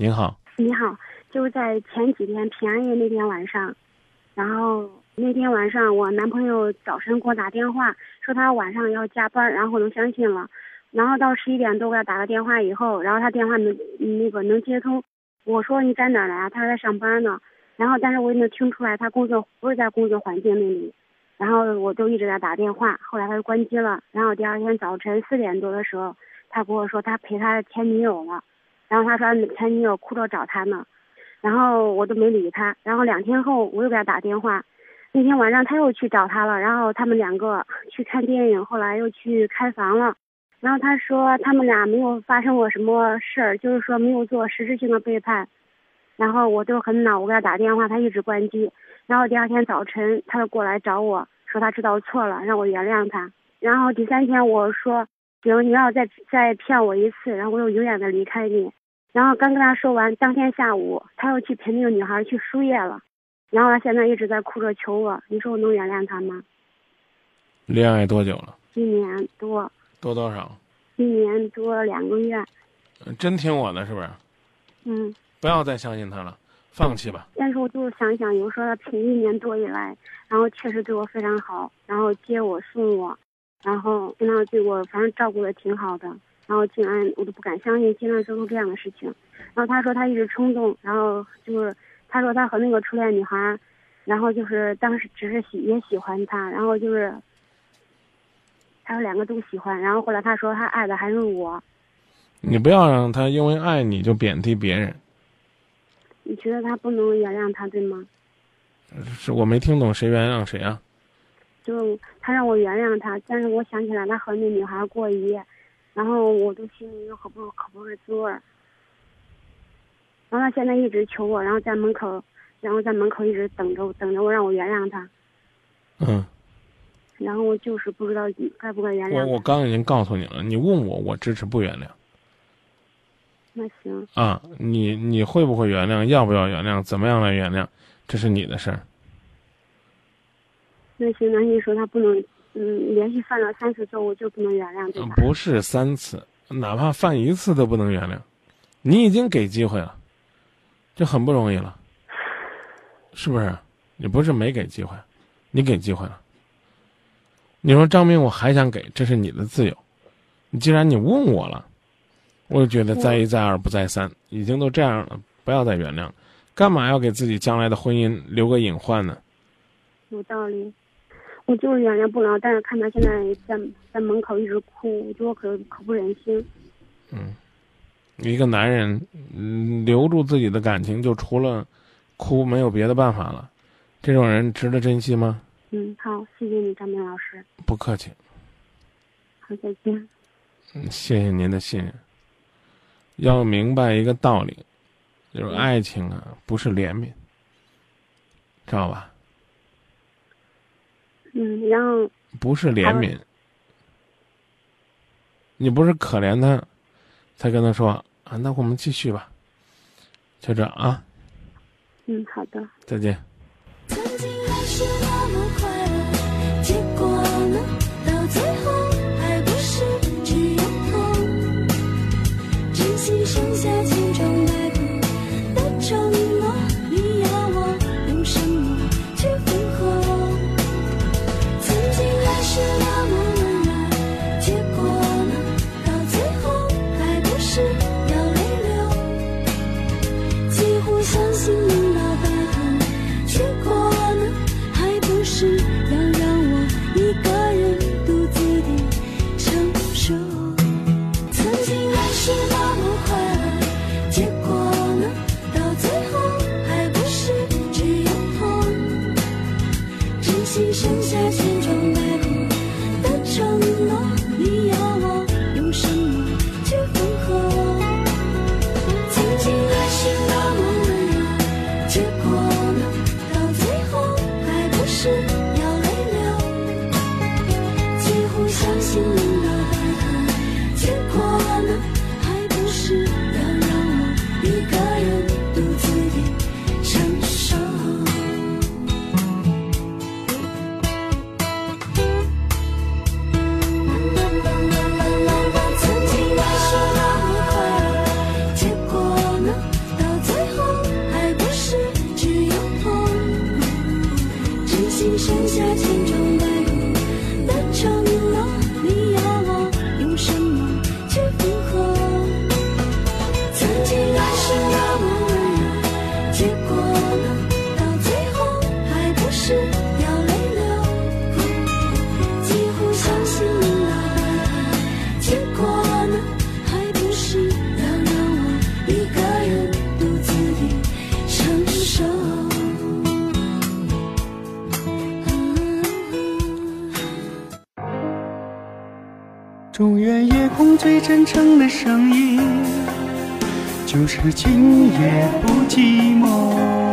您好，你好，就在前几天平安夜那天晚上，然后那天晚上我男朋友早晨给我打电话，说他晚上要加班，然后我都相信了。然后到十一点多给他打个电话以后，然后他电话能那个能接通，我说你在哪儿呢？他说在上班呢。然后但是我也能听出来他工作不是在工作环境那里，然后我就一直在打电话，后来他就关机了。然后第二天早晨四点多的时候，他跟我说他陪他的前女友了，然后他说前女友哭着找他呢，然后我都没理他。然后两天后我又给他打电话，那天晚上他又去找他了，然后他们两个去看电影，后来又去开房了。然后他说他们俩没有发生过什么事儿，就是说没有做实质性的背叛。然后我就很恼，我给他打电话，他一直关机。然后第二天早晨，他就过来找我说他知道错了，让我原谅他。然后第三天我说行，你要再再骗我一次，然后我就永远的离开你。然后刚跟他说完，当天下午他又去陪那个女孩去输液了。然后他现在一直在哭着求我，你说我能原谅他吗？恋爱多久了？一年多。多多少？一年多两个月。真听我的，是不是？嗯。不要再相信他了，放弃吧。但是我就是想想，有时候他陪一年多以来，然后确实对我非常好，然后接我送我，然后经常对我反正照顾的挺好的，然后竟然我都不敢相信，竟然做出这样的事情。然后他说他一直冲动，然后就是他说他和那个初恋女孩，然后就是当时只是喜也喜欢他，然后就是他说两个都喜欢，然后后来他说他爱的还是我。你不要让他因为爱你就贬低别人。你觉得他不能原谅他，对吗？是我没听懂谁原谅谁啊？就他让我原谅他，但是我想起来他和那女孩过一夜，然后我都心里又可不可不是滋味儿。然后他现在一直求我，然后在门口，然后在门口一直等着等着我让我原谅他。嗯。然后我就是不知道该不该原谅。我我刚已经告诉你了，你问我，我支持不原谅。那行啊，你你会不会原谅？要不要原谅？怎么样来原谅？这是你的事儿。那行，那你说他不能，嗯，连续犯了三次错误就不能原谅，对吧？不是三次，哪怕犯一次都不能原谅。你已经给机会了，这很不容易了，是不是？你不是没给机会，你给机会了。你说张明，我还想给，这是你的自由。你既然你问我了。我就觉得再一再二不再三，已经都这样了，不要再原谅，干嘛要给自己将来的婚姻留个隐患呢？有道理，我就是原谅不了，但是看他现在在在门口一直哭，我觉得可可不忍心。嗯，一个男人，嗯，留住自己的感情，就除了哭没有别的办法了，这种人值得珍惜吗？嗯，好，谢谢你，张明老师。不客气。好，再见。嗯，谢谢您的信任。要明白一个道理，就是爱情啊，不是怜悯，知道吧？嗯，然后不是怜悯，你不是可怜他，才跟他说啊，那我们继续吧，就这啊。嗯，好的。再见。相信老白头，结果呢，还永远夜空最真诚的声音，就是今夜不寂寞。